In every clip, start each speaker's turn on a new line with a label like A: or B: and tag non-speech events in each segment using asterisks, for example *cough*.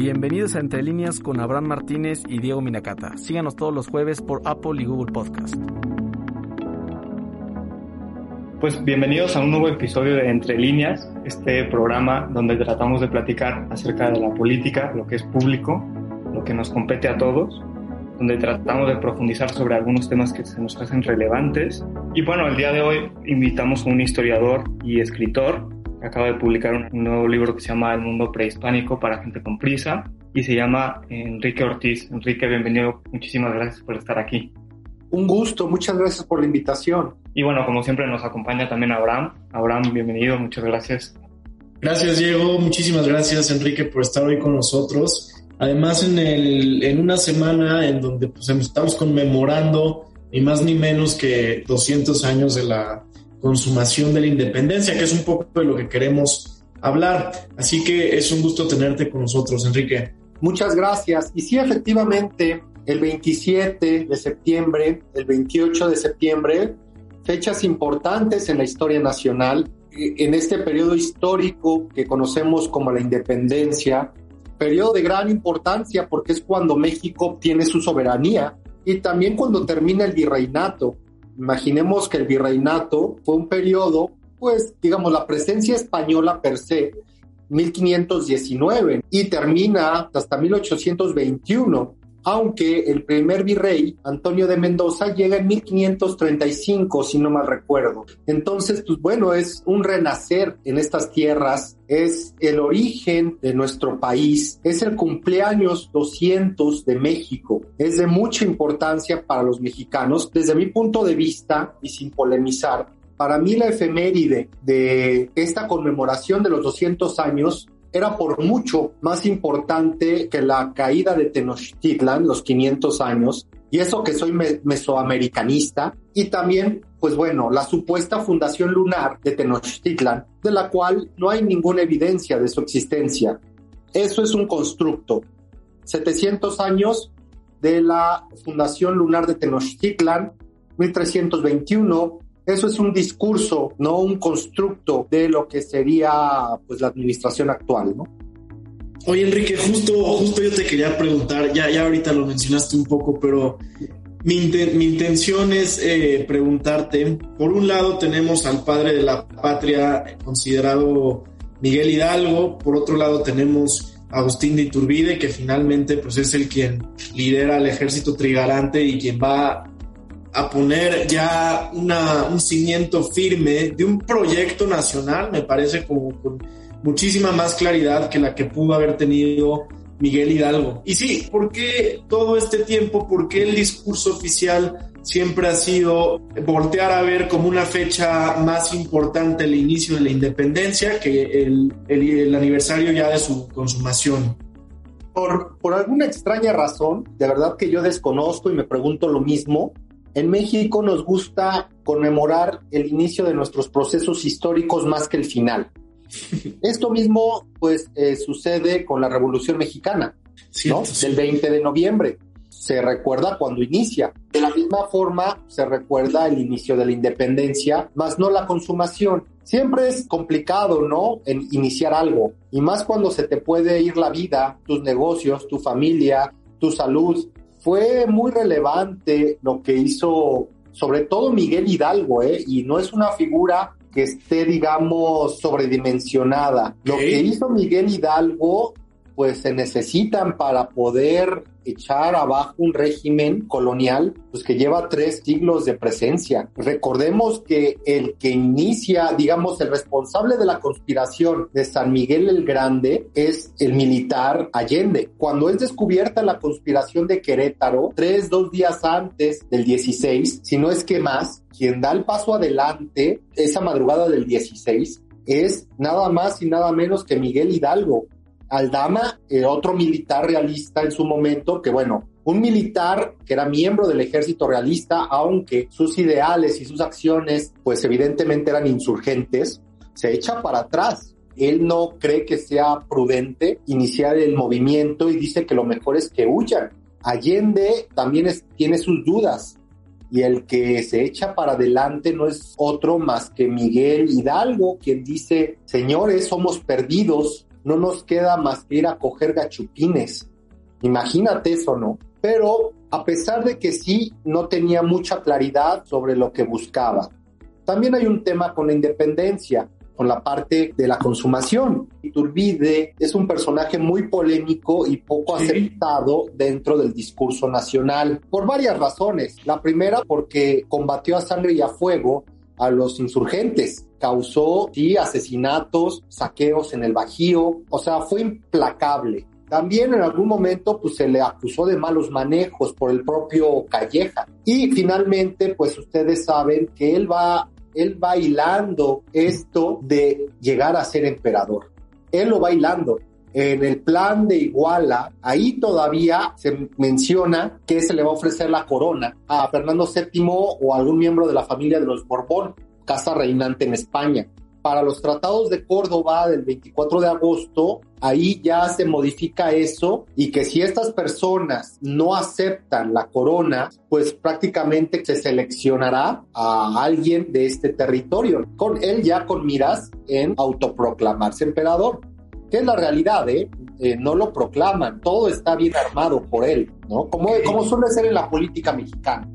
A: Bienvenidos a Entre Líneas con Abraham Martínez y Diego Minacata. Síganos todos los jueves por Apple y Google Podcast.
B: Pues bienvenidos a un nuevo episodio de Entre Líneas, este programa donde tratamos de platicar acerca de la política, lo que es público, lo que nos compete a todos, donde tratamos de profundizar sobre algunos temas que se nos hacen relevantes. Y bueno, el día de hoy invitamos a un historiador y escritor acaba de publicar un nuevo libro que se llama El mundo prehispánico para gente con prisa y se llama Enrique Ortiz. Enrique, bienvenido. Muchísimas gracias por estar aquí.
C: Un gusto, muchas gracias por la invitación.
B: Y bueno, como siempre nos acompaña también Abraham. Abraham, bienvenido, muchas gracias.
D: Gracias Diego, muchísimas gracias Enrique por estar hoy con nosotros. Además en, el, en una semana en donde pues, estamos conmemorando ni más ni menos que 200 años de la consumación de la independencia, que es un poco de lo que queremos hablar. Así que es un gusto tenerte con nosotros, Enrique.
C: Muchas gracias. Y sí, efectivamente, el 27 de septiembre, el 28 de septiembre, fechas importantes en la historia nacional, en este periodo histórico que conocemos como la independencia, periodo de gran importancia porque es cuando México obtiene su soberanía y también cuando termina el virreinato. Imaginemos que el virreinato fue un periodo, pues, digamos, la presencia española per se, 1519, y termina hasta 1821 aunque el primer virrey, Antonio de Mendoza, llega en 1535, si no mal recuerdo. Entonces, pues bueno, es un renacer en estas tierras, es el origen de nuestro país, es el cumpleaños 200 de México, es de mucha importancia para los mexicanos. Desde mi punto de vista, y sin polemizar, para mí la efeméride de esta conmemoración de los 200 años era por mucho más importante que la caída de Tenochtitlan, los 500 años, y eso que soy mesoamericanista, y también, pues bueno, la supuesta fundación lunar de Tenochtitlan, de la cual no hay ninguna evidencia de su existencia. Eso es un constructo. 700 años de la fundación lunar de Tenochtitlan, 1321, eso es un discurso, no un constructo de lo que sería pues la administración actual, ¿no?
D: Oye, Enrique, justo, justo yo te quería preguntar, ya, ya ahorita lo mencionaste un poco, pero mi, mi intención es eh, preguntarte, por un lado tenemos al padre de la patria considerado Miguel Hidalgo, por otro lado tenemos Agustín de Iturbide, que finalmente pues es el quien lidera el ejército trigarante y quien va a poner ya una, un cimiento firme de un proyecto nacional, me parece como con muchísima más claridad que la que pudo haber tenido Miguel Hidalgo. Y sí, ¿por qué todo este tiempo, por qué el discurso oficial siempre ha sido voltear a ver como una fecha más importante el inicio de la independencia que el, el, aniversario ya de su consumación?
C: Por, por alguna extraña razón, de verdad que yo desconozco y me pregunto lo mismo, en México nos gusta conmemorar el inicio de nuestros procesos históricos más que el final. *laughs* Esto mismo, pues, eh, sucede con la Revolución Mexicana, ¿no? Del 20 de noviembre. Se recuerda cuando inicia. De la misma forma, se recuerda el inicio de la independencia, más no la consumación. Siempre es complicado, ¿no? En iniciar algo. Y más cuando se te puede ir la vida, tus negocios, tu familia, tu salud fue muy relevante lo que hizo sobre todo Miguel Hidalgo, ¿eh? y no es una figura que esté, digamos, sobredimensionada. Lo que hizo Miguel Hidalgo, pues se necesitan para poder echar abajo un régimen colonial pues que lleva tres siglos de presencia. Recordemos que el que inicia, digamos, el responsable de la conspiración de San Miguel el Grande es el militar Allende. Cuando es descubierta la conspiración de Querétaro, tres, dos días antes del 16, si no es que más, quien da el paso adelante esa madrugada del 16 es nada más y nada menos que Miguel Hidalgo. Aldama, eh, otro militar realista en su momento, que bueno, un militar que era miembro del ejército realista, aunque sus ideales y sus acciones, pues evidentemente eran insurgentes, se echa para atrás. Él no cree que sea prudente iniciar el movimiento y dice que lo mejor es que huyan. Allende también tiene sus dudas y el que se echa para adelante no es otro más que Miguel Hidalgo, quien dice, señores, somos perdidos, no nos queda más que ir a coger gachupines. Imagínate eso, ¿no? Pero a pesar de que sí, no tenía mucha claridad sobre lo que buscaba. También hay un tema con la independencia con la parte de la consumación. Iturbide es un personaje muy polémico y poco aceptado dentro del discurso nacional por varias razones. La primera porque combatió a sangre y a fuego a los insurgentes. Causó, sí, asesinatos, saqueos en el Bajío, o sea, fue implacable. También en algún momento pues se le acusó de malos manejos por el propio Calleja. Y finalmente pues ustedes saben que él va él bailando esto de llegar a ser emperador. Él lo bailando. En el plan de Iguala, ahí todavía se menciona que se le va a ofrecer la corona a Fernando VII o algún miembro de la familia de los Borbón, casa reinante en España para los tratados de Córdoba del 24 de agosto, ahí ya se modifica eso y que si estas personas no aceptan la corona, pues prácticamente se seleccionará a alguien de este territorio, con él ya con miras en autoproclamarse emperador. Que es la realidad, ¿eh? ¿eh? no lo proclaman, todo está bien armado por él, ¿no? Como, como suele ser en la política mexicana.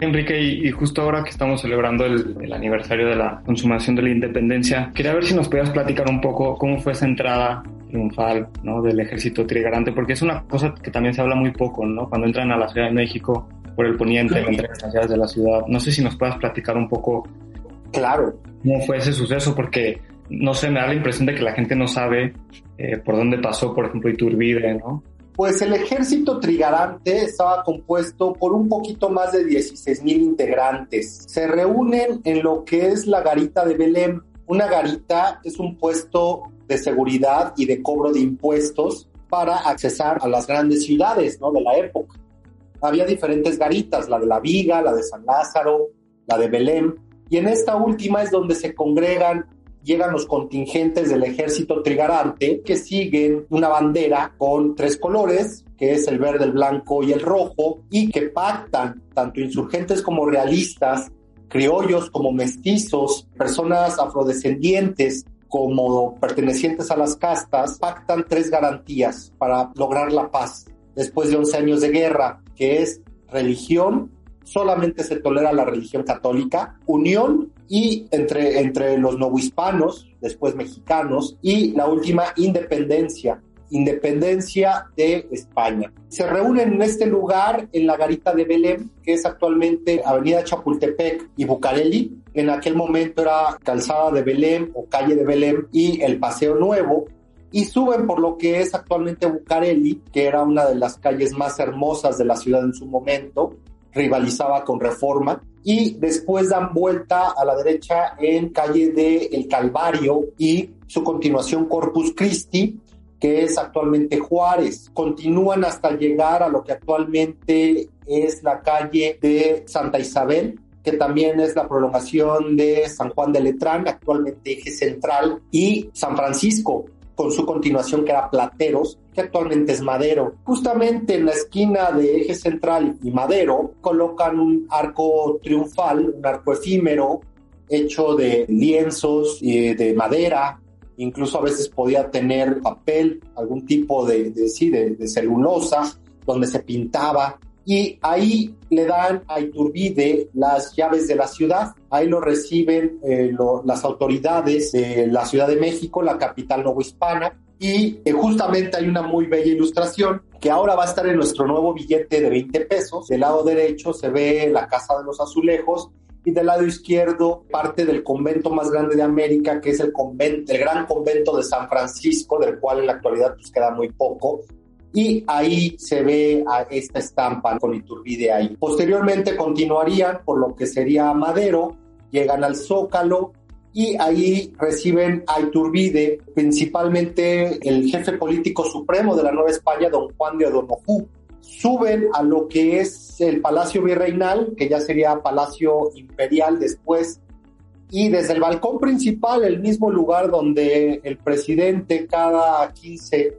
B: Enrique, y, justo ahora que estamos celebrando el, aniversario de la consumación de la independencia, quería ver si nos podías platicar un poco cómo fue esa entrada triunfal ¿no? del ejército trigarante, porque es una cosa que también se habla muy poco, ¿no? Cuando entran a la Ciudad de México por el poniente, entre las llaves de la ciudad. No sé si nos puedas platicar un poco.
C: Claro.
B: ¿Cómo fue ese suceso? Porque, no sé, me da la impresión de que la gente no sabe eh, por dónde pasó, por ejemplo, Iturbide, ¿no?
C: Pues el ejército trigarante estaba compuesto por un poquito más de 16 mil integrantes. Se reúnen en lo que es la garita de Belém. Una garita es un puesto de seguridad y de cobro de impuestos para accesar a las grandes ciudades ¿no? de la época. Había diferentes garitas, la de la Viga, la de San Lázaro, la de Belém, y en esta última es donde se congregan llegan los contingentes del ejército trigarante que siguen una bandera con tres colores, que es el verde, el blanco y el rojo, y que pactan tanto insurgentes como realistas, criollos como mestizos, personas afrodescendientes como pertenecientes a las castas, pactan tres garantías para lograr la paz. Después de 11 años de guerra, que es religión, solamente se tolera la religión católica, unión y entre, entre los novohispanos, después mexicanos, y la última independencia, independencia de España. Se reúnen en este lugar, en la garita de Belém, que es actualmente Avenida Chapultepec y Bucareli. En aquel momento era Calzada de Belém o Calle de Belém y el Paseo Nuevo. Y suben por lo que es actualmente Bucareli, que era una de las calles más hermosas de la ciudad en su momento, rivalizaba con Reforma y después dan vuelta a la derecha en calle de El Calvario y su continuación Corpus Christi, que es actualmente Juárez. Continúan hasta llegar a lo que actualmente es la calle de Santa Isabel, que también es la prolongación de San Juan de Letrán, actualmente eje central, y San Francisco, con su continuación que era Plateros, que actualmente es Madero. Justamente en la esquina de Eje Central y Madero colocan un arco triunfal, un arco efímero, hecho de lienzos y de madera, incluso a veces podía tener papel, algún tipo de, sí, de celulosa, donde se pintaba y ahí le dan a Iturbide las llaves de la ciudad. Ahí lo reciben eh, las autoridades de la Ciudad de México, la capital novohispana. Y eh, justamente hay una muy bella ilustración que ahora va a estar en nuestro nuevo billete de 20 pesos. Del lado derecho se ve la Casa de los Azulejos y del lado izquierdo parte del convento más grande de América, que es el convento, el gran convento de San Francisco, del cual en la actualidad pues queda muy poco, y ahí se ve a esta estampa con Iturbide ahí. Posteriormente continuarían por lo que sería Madero, llegan al Zócalo y ahí reciben a Iturbide, principalmente el jefe político supremo de la Nueva España, don Juan de O'Donoghue. Suben a lo que es el Palacio Virreinal, que ya sería Palacio Imperial después, y desde el balcón principal, el mismo lugar donde el presidente cada 15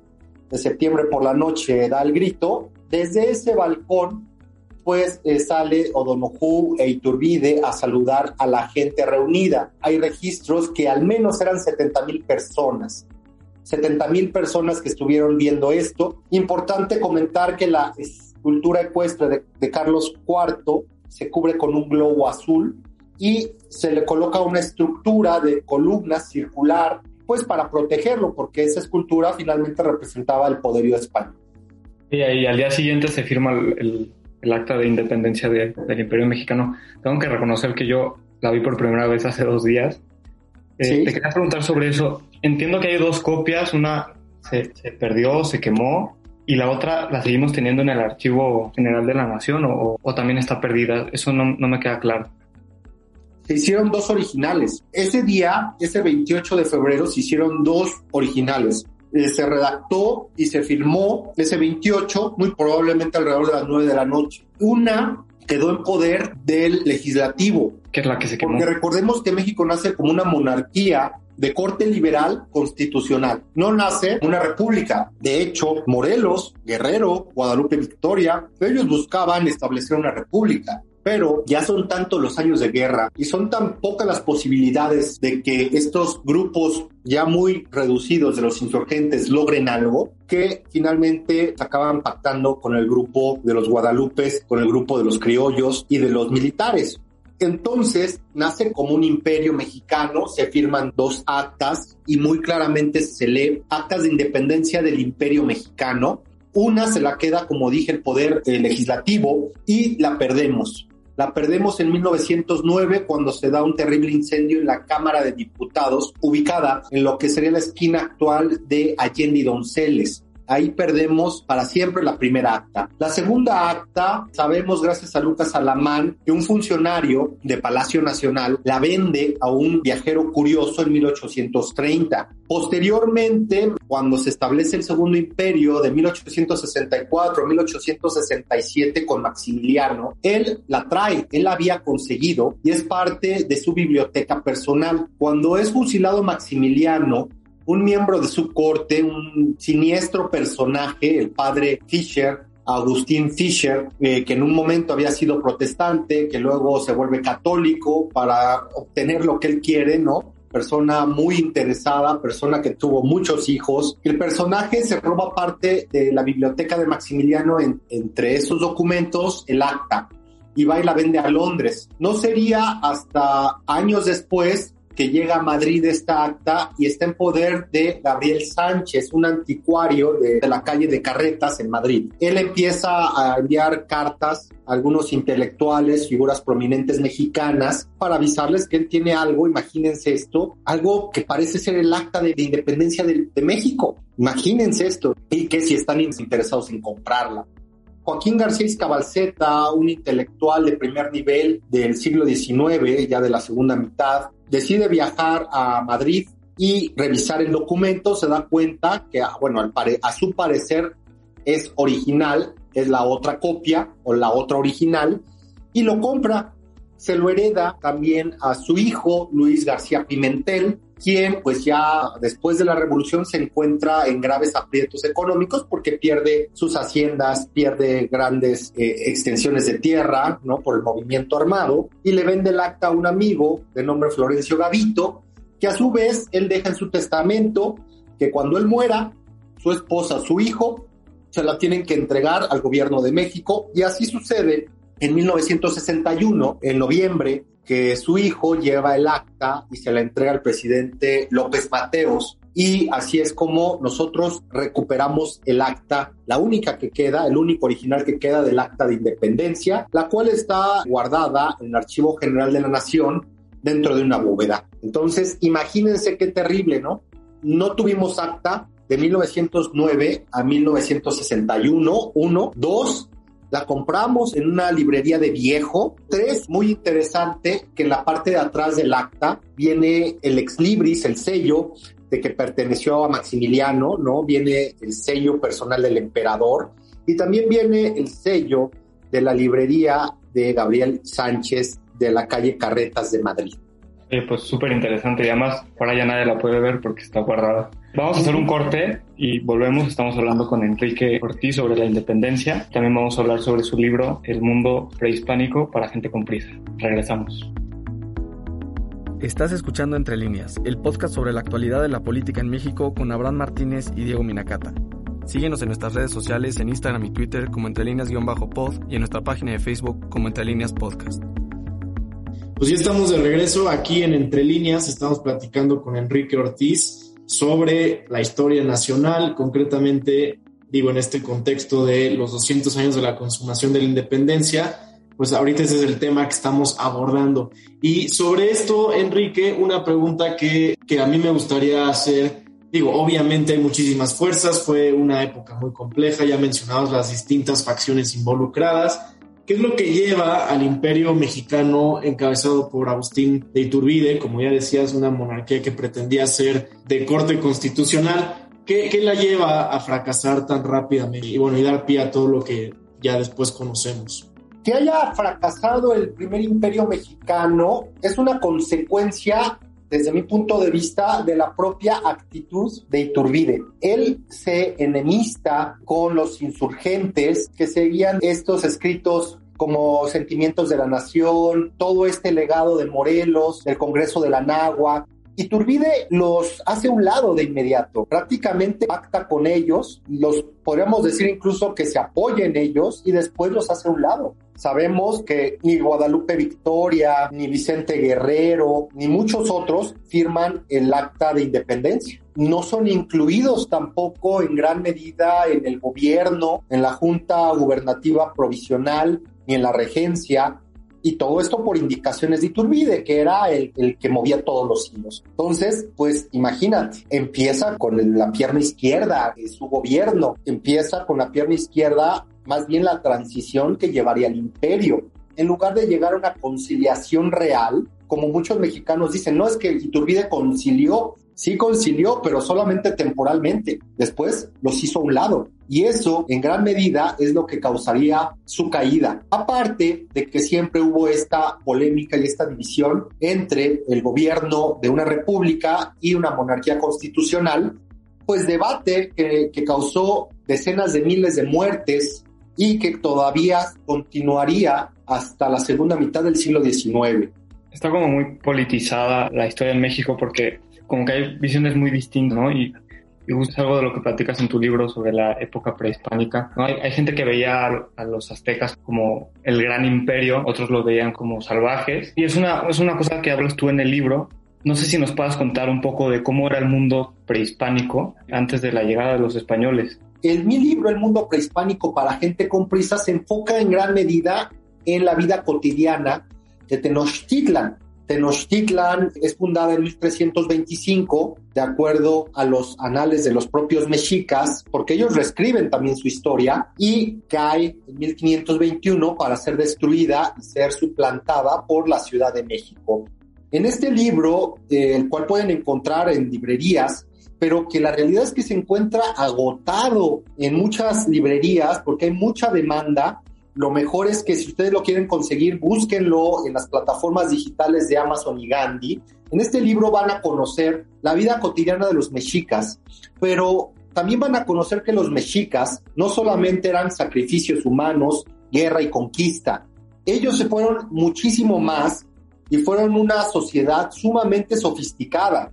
C: de septiembre por la noche da el grito, desde ese balcón pues eh, sale O'Donoghue e Iturbide a saludar a la gente reunida. Hay registros que al menos eran 70 mil personas. 70 mil personas que estuvieron viendo esto. Importante comentar que la escultura ecuestre de, Carlos IV se cubre con un globo azul y se le coloca una estructura de columnas circular, pues para protegerlo, porque esa escultura finalmente representaba el poderío español.
B: Y ahí al día siguiente se firma el, el, acta de independencia del Imperio Mexicano. Tengo que reconocer que yo la vi por primera vez hace dos días. Eh, te quería preguntar sobre eso. Entiendo que hay dos copias, una se, se, perdió, se quemó, y la otra la seguimos teniendo en el Archivo General de la Nación o, o también está perdida. Eso no, no me queda claro
C: se hicieron dos originales. Ese día, ese 28 de febrero, se hicieron dos originales. Eh, se redactó y se firmó ese 28, muy probablemente alrededor de las 9 de la noche. Una quedó en poder del legislativo.
B: Que es la que se quemó.
C: Porque recordemos que México nace como una monarquía de corte liberal constitucional. No nace una república. De hecho, Morelos, Guerrero, Guadalupe Victoria, ellos buscaban establecer una república pero ya son tantos los años de guerra y son tan pocas las posibilidades de que estos grupos ya muy reducidos de los insurgentes logren algo que finalmente acaban pactando con el grupo de los guadalupes, con el grupo de los criollos y de los militares. Entonces nace como un imperio mexicano, se firman dos actas y muy claramente se lee actas de independencia del imperio mexicano. Una se la queda, como dije, el poder eh, legislativo y la perdemos. La perdemos en 1909 cuando se da un terrible incendio en la Cámara de Diputados, ubicada en lo que sería la esquina actual de Allende y Donceles. Ahí perdemos para siempre la primera acta. La segunda acta, sabemos gracias a Lucas Alamán que un funcionario de Palacio Nacional la vende a un viajero curioso en 1830. Posteriormente, cuando se establece el Segundo Imperio de 1864 1867 con Maximiliano, él la trae, él la había conseguido y es parte de su biblioteca personal. Cuando es fusilado Maximiliano, un miembro de su corte, un siniestro personaje, el padre Fisher, Agustín Fisher, eh, que en un momento había sido protestante, que luego se vuelve católico para obtener lo que él quiere, ¿no? Persona muy interesada, persona que tuvo muchos hijos. El personaje se roba parte de la biblioteca de Maximiliano, entre esos documentos, el acta, y va y la vende a Londres. No sería hasta años después que llega a Madrid esta acta y está en poder de Gabriel Sánchez, un anticuario de, la calle de Carretas en Madrid. Él empieza a enviar cartas a algunos intelectuales, figuras prominentes mexicanas, para avisarles que él tiene algo, imagínense esto, algo que parece ser el acta de, de independencia de, de México. Imagínense esto, y que si están interesados en comprarla. Joaquín García Escabalceta, un intelectual de primer nivel del siglo XIX, ya de la segunda mitad, decide viajar a Madrid y revisar el documento, se da cuenta que, ah, bueno, a su parecer es original, es la otra copia o la otra original, y lo compra. Se lo hereda también a su hijo, Luis García Pimentel, quien pues ya después de la revolución se encuentra en graves aprietos económicos porque pierde sus haciendas, pierde grandes eh, extensiones de tierra, ¿no? Por el movimiento armado y le vende el acta a un amigo de nombre Florencio Gavito, que a su vez él deja en su testamento que cuando él muera, su esposa, su hijo, se la tienen que entregar al gobierno de México y así sucede en 1961, en noviembre, que su hijo lleva el acta y se la entrega al presidente López Mateos. Y así es como nosotros recuperamos el acta, la única que queda, el único original que queda del acta de independencia, la cual está guardada en el Archivo General de la Nación dentro de una bóveda. Entonces, imagínense qué terrible, ¿no? No tuvimos acta de 1909 a 1961, uno, dos, La compramos en una librería de viejo. Tres, muy interesante, que en la parte de atrás del acta viene el ex libris, el sello de que perteneció a Maximiliano, ¿no? Viene el sello personal del emperador y también viene el sello de la librería de Gabriel Sánchez de la calle Carretas de Madrid.
B: Pues súper interesante y además por allá nadie la puede ver porque está guardada. Vamos a hacer un corte y volvemos. Estamos hablando con Enrique Ortiz sobre la independencia. También vamos a hablar sobre su libro El mundo prehispánico para gente con prisa. Regresamos.
A: Estás escuchando Entre líneas, el podcast sobre la actualidad de la política en México con Abraham Martínez y Diego Minacata. Síguenos en nuestras redes sociales en Instagram y Twitter como Entre líneas-pod y en nuestra página de Facebook como Entre líneas podcast.
D: Pues ya estamos de regreso aquí en Entre líneas, estamos platicando con Enrique Ortiz sobre la historia nacional, concretamente, digo, en este contexto de los 200 años de la consumación de la independencia, pues ahorita ese es el tema que estamos abordando. Y sobre esto, Enrique, una pregunta que, que a mí me gustaría hacer Digo, obviamente hay muchísimas fuerzas, fue una época muy compleja, ya mencionados las distintas facciones involucradas, ¿Qué es lo que lleva al imperio mexicano encabezado por Agustín de Iturbide, como ya decías, una monarquía que pretendía ser de corte constitucional? ¿Qué, qué la lleva a fracasar tan rápidamente y bueno, y dar pie a todo lo que ya después conocemos?
C: Que haya fracasado el primer imperio mexicano es una consecuencia desde mi punto de vista, de la propia actitud de Iturbide. Él se enemista con los insurgentes que seguían estos escritos como Sentimientos de la Nación, todo este legado de Morelos, del Congreso de la Nagua, Iturbide los hace un lado de inmediato, prácticamente pacta con ellos, los podríamos decir incluso que se apoya en ellos y después los hace un lado. Sabemos que ni Guadalupe Victoria, ni Vicente Guerrero, ni muchos otros firman el acta de independencia. No son incluidos tampoco en gran medida en el gobierno, en la Junta Gubernativa Provisional, ni en la regencia, y todo esto por indicaciones de Iturbide, que era el, el, que movía todos los hilos. Entonces, pues imagínate, empieza con la pierna izquierda de su gobierno, empieza con la pierna izquierda más bien la transición que llevaría al imperio. En lugar de llegar a una conciliación real, como muchos mexicanos dicen, no es que Iturbide concilió, sí concilió, pero solamente temporalmente. Después los hizo a un lado. Y eso, en gran medida, es lo que causaría su caída. Aparte de que siempre hubo esta polémica y esta división entre el gobierno de una república y una monarquía constitucional, pues debate que, causó decenas de miles de muertes y que todavía continuaría hasta la segunda mitad del siglo XIX.
B: Está como muy politizada la historia en México porque como que hay visiones muy distintas, ¿no? Justo algo de lo que platicas en tu libro sobre la época prehispánica. ¿no? Hay, hay, gente que veía a, los aztecas como el gran imperio, otros lo veían como salvajes. Y es una, es una cosa que hablas tú en el libro. No sé si nos puedas contar un poco de cómo era el mundo prehispánico antes de la llegada de los españoles.
C: En mi libro, El mundo prehispánico para gente con prisa, se enfoca en gran medida en la vida cotidiana de Tenochtitlan, Tenochtitlan es fundada en 1325, de acuerdo a los anales de los propios mexicas, porque ellos reescriben también su historia, y cae en 1521 para ser destruida y ser suplantada por la Ciudad de México. En este libro, eh, el cual pueden encontrar en librerías, pero que la realidad es que se encuentra agotado en muchas librerías porque hay mucha demanda lo mejor es que si ustedes lo quieren conseguir, búsquenlo en las plataformas digitales de Amazon y Gandhi. En este libro van a conocer la vida cotidiana de los mexicas, pero también van a conocer que los mexicas no solamente eran sacrificios humanos, guerra y conquista. Ellos se fueron muchísimo más y fueron una sociedad sumamente sofisticada.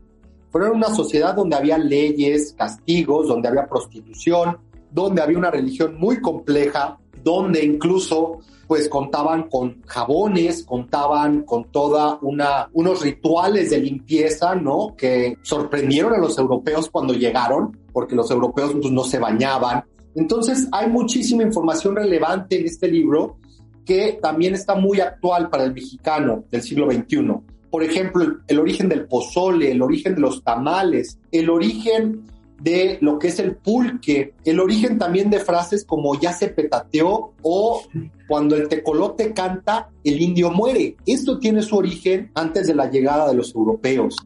C: Fueron una sociedad donde había leyes, castigos, donde había prostitución, donde había una religión muy compleja, donde incluso pues contaban con jabones, contaban con toda una unos rituales de limpieza, ¿no? Que sorprendieron a los europeos cuando llegaron, porque los europeos pues, no se bañaban. Entonces, hay muchísima información relevante en este libro que también está muy actual para el mexicano del siglo XXI. Por ejemplo, el, el origen del pozole, el origen de los tamales, el origen de lo que es el pulque, el origen también de frases como ya se petateó o cuando el tecolote canta, el indio muere. Esto tiene su origen antes de la llegada de los europeos.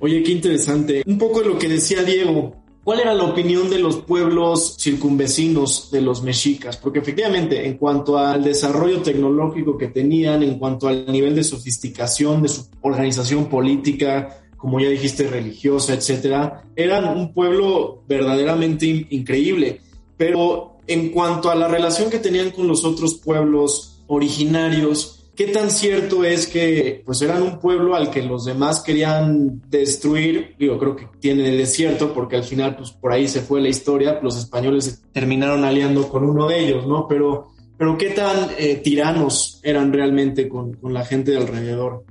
D: Oye, qué interesante. Un poco de lo que decía Diego, ¿Cuál era la opinión de los pueblos circunvecinos de los mexicas? Porque efectivamente, en cuanto al desarrollo tecnológico que tenían, en cuanto al nivel de sofisticación de su organización política, como ya dijiste, religiosa, etcétera, eran un pueblo verdaderamente increíble. Pero en cuanto a la relación que tenían con los otros pueblos originarios, ¿Qué tan cierto es que pues eran un pueblo al que los demás querían destruir? Yo creo que tiene el desierto porque al final pues por ahí se fue la historia, los españoles terminaron aliando con uno de ellos, ¿no? Pero, pero ¿qué tan eh, tiranos eran realmente con, con, la gente de alrededor?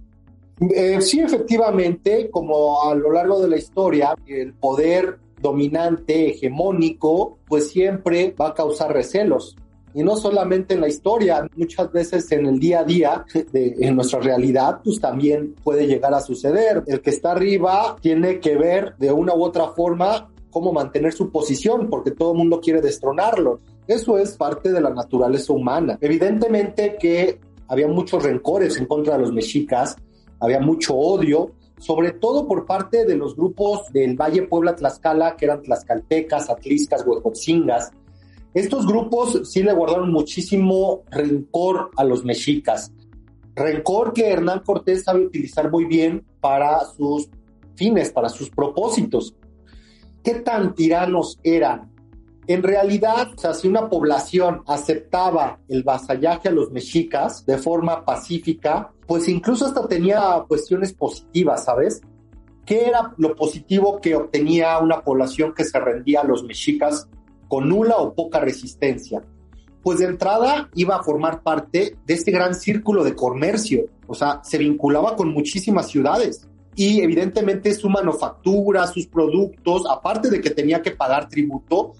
C: Eh, sí, efectivamente, como a lo largo de la historia, el poder dominante, hegemónico, pues siempre va a causar recelos y no solamente en la historia, muchas veces en el día a día, de, en nuestra realidad, pues también puede llegar a suceder. El que está arriba tiene que ver de una u otra forma cómo mantener su posición, porque todo el mundo quiere destronarlo. Eso es parte de la naturaleza humana. Evidentemente que había muchos rencores en contra de los mexicas, había mucho odio, sobre todo por parte de los grupos del Valle Puebla Tlaxcala, que eran tlaxcaltecas, atliscas, huejotzingas, estos grupos sí le guardaron muchísimo rencor a los mexicas. Rencor que Hernán Cortés sabe utilizar muy bien para sus fines, para sus propósitos. ¿Qué tan tiranos eran? En realidad, o sea, si una población aceptaba el vasallaje a los mexicas de forma pacífica, pues incluso hasta tenía cuestiones positivas, ¿sabes? ¿Qué era lo positivo que obtenía una población que se rendía a los mexicas con nula o poca resistencia. Pues de entrada iba a formar parte de este gran círculo de comercio, o sea, se vinculaba con muchísimas ciudades y evidentemente su manufactura, sus productos, aparte de que tenía que pagar tributo,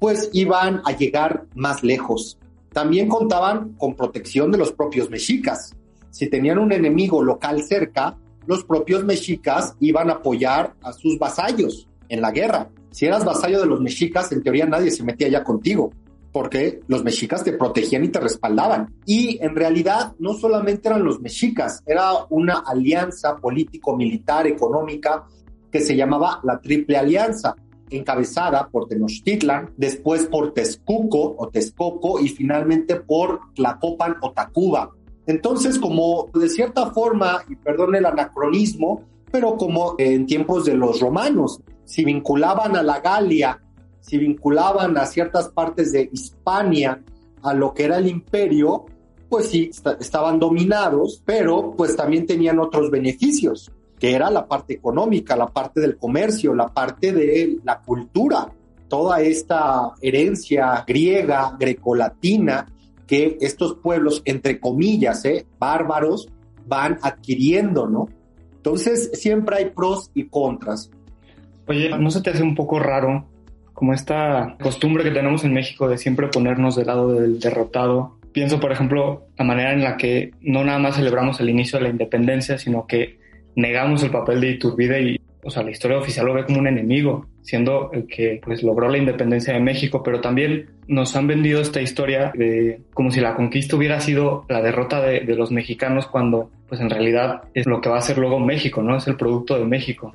C: pues iban a llegar más lejos. También contaban con protección de los propios mexicas. Si tenían un enemigo local cerca, los propios mexicas iban a apoyar a sus vasallos en la guerra. Si eras vasallo de los mexicas, en teoría nadie se metía ya contigo, porque los mexicas te protegían y te respaldaban. Y en realidad no solamente eran los mexicas, era una alianza político-militar, económica, que se llamaba la Triple Alianza, encabezada por Tenochtitlan, después por Texcuco o Texcoco y finalmente por Tlacopan o Tacuba. Entonces, como de cierta forma, y perdón el anacronismo, pero como en tiempos de los romanos, si vinculaban a la Galia, si vinculaban a ciertas partes de Hispania a lo que era el imperio, pues sí, estaban dominados, pero pues también tenían otros beneficios, que era la parte económica, la parte del comercio, la parte de la cultura, toda esta herencia griega, grecolatina, que estos pueblos, entre comillas, ¿eh? bárbaros, van adquiriendo, ¿no? Entonces, siempre hay pros y contras.
B: Oye, ¿no se te hace un poco raro como esta costumbre que tenemos en México de siempre ponernos del lado del derrotado? Pienso, por ejemplo, la manera en la que no nada más celebramos el inicio de la independencia, sino que negamos el papel de Iturbide y, o sea, la historia oficial lo ve como un enemigo, siendo el que pues logró la independencia de México, pero también nos han vendido esta historia de como si la conquista hubiera sido la derrota de, de los mexicanos cuando pues en realidad es lo que va a ser luego México, ¿no? Es el producto de México.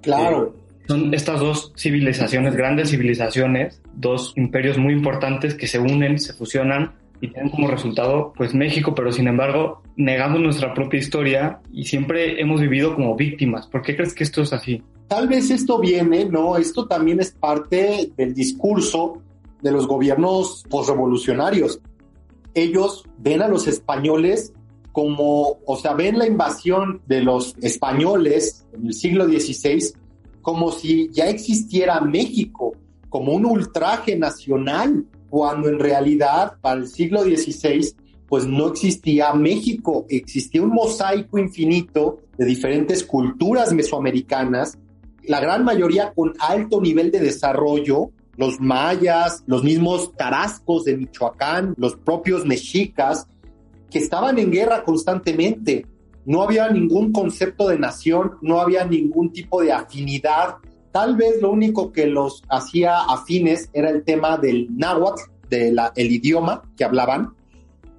C: Claro,
B: son estas dos civilizaciones, grandes civilizaciones, dos imperios muy importantes que se unen, se fusionan y tienen como resultado pues México, pero sin embargo negamos nuestra propia historia y siempre hemos vivido como víctimas. ¿Por qué crees que esto es así?
C: Tal vez esto viene, ¿no? Esto también es parte del discurso de los gobiernos posrevolucionarios. Ellos ven a los españoles como, o sea, ven la invasión de los españoles en el siglo XVI como si ya existiera México, como un ultraje nacional, cuando en realidad para el siglo XVI pues no existía México, existía un mosaico infinito de diferentes culturas mesoamericanas, la gran mayoría con alto nivel de desarrollo, los mayas, los mismos tarascos de Michoacán, los propios mexicas, que estaban en guerra constantemente, no había ningún concepto de nación, no había ningún tipo de afinidad Tal vez lo único que los hacía afines era el tema del náhuatl, del el idioma que hablaban,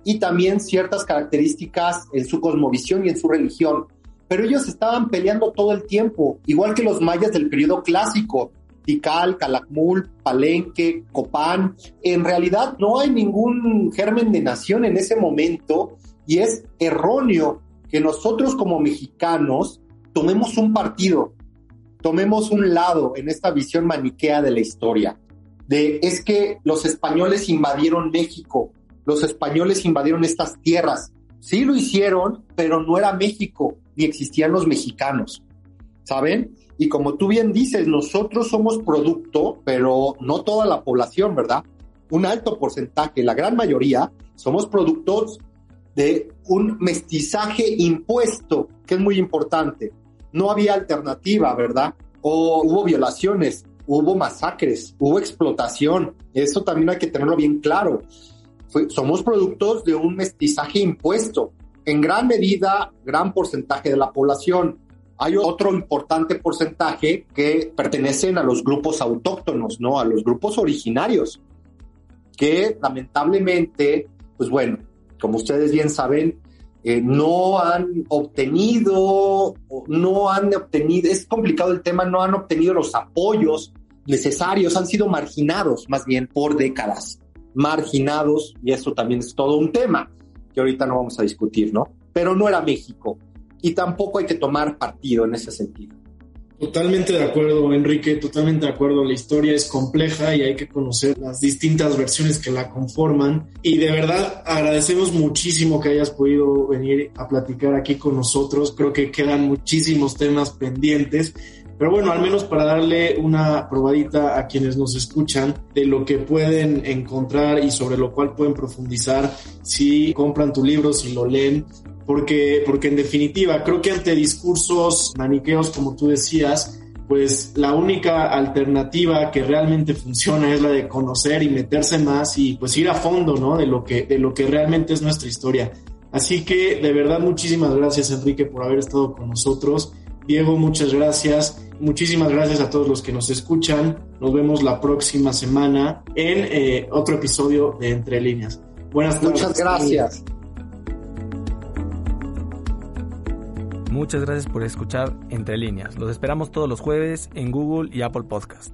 C: y también ciertas características en su cosmovisión y en su religión. Pero ellos estaban peleando todo el tiempo, igual que los mayas del periodo clásico, Tikal, Calakmul, Palenque, Copán. En realidad no hay ningún germen de nación en ese momento y es erróneo que nosotros como mexicanos tomemos un partido, tomemos un lado en esta visión maniquea de la historia. Es que los españoles invadieron México, los españoles invadieron estas tierras. Sí lo hicieron, pero no era México, ni existían los mexicanos. ¿Saben? Y como tú bien dices, nosotros somos producto, pero no toda la población, ¿verdad? Un alto porcentaje, la gran mayoría, somos productos de un mestizaje impuesto, que es muy importante. No había alternativa, ¿verdad? O hubo violaciones, hubo masacres, hubo explotación. Eso también hay que tenerlo bien claro. somos productos de un mestizaje impuesto. En gran medida, gran porcentaje de la población. Hay otro importante porcentaje que pertenecen a los grupos autóctonos, ¿no? A los grupos originarios, que lamentablemente, pues bueno, como ustedes bien saben, eh, no han obtenido, no han obtenido, es complicado el tema, no han obtenido los apoyos necesarios, han sido marginados más bien por décadas, marginados, y eso también es todo un tema que ahorita no vamos a discutir, ¿no? Pero no era México, y tampoco hay que tomar partido en ese sentido.
D: Totalmente de acuerdo, Enrique, totalmente de acuerdo. La historia es compleja y hay que conocer las distintas versiones que la conforman. Y de verdad agradecemos muchísimo que hayas podido venir a platicar aquí con nosotros. Creo que quedan muchísimos temas pendientes. Pero bueno, al menos para darle una probadita a quienes nos escuchan de lo que pueden encontrar y sobre lo cual pueden profundizar si compran tu libro, si lo leen, porque, porque en definitiva creo que ante discursos maniqueos, como tú decías, pues la única alternativa que realmente funciona es la de conocer y meterse más y pues ir a fondo, ¿no? De lo que, de lo que realmente es nuestra historia. Así que de verdad muchísimas gracias Enrique por haber estado con nosotros. Diego, muchas gracias. Muchísimas gracias a todos los que nos escuchan. Nos vemos la próxima semana en eh, otro episodio de Entre Líneas.
C: Buenas tardes. Muchas gracias.
A: Muchas gracias por escuchar Entre Líneas. Los esperamos todos los jueves en Google y Apple Podcast.